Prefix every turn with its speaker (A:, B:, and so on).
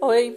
A: Oi,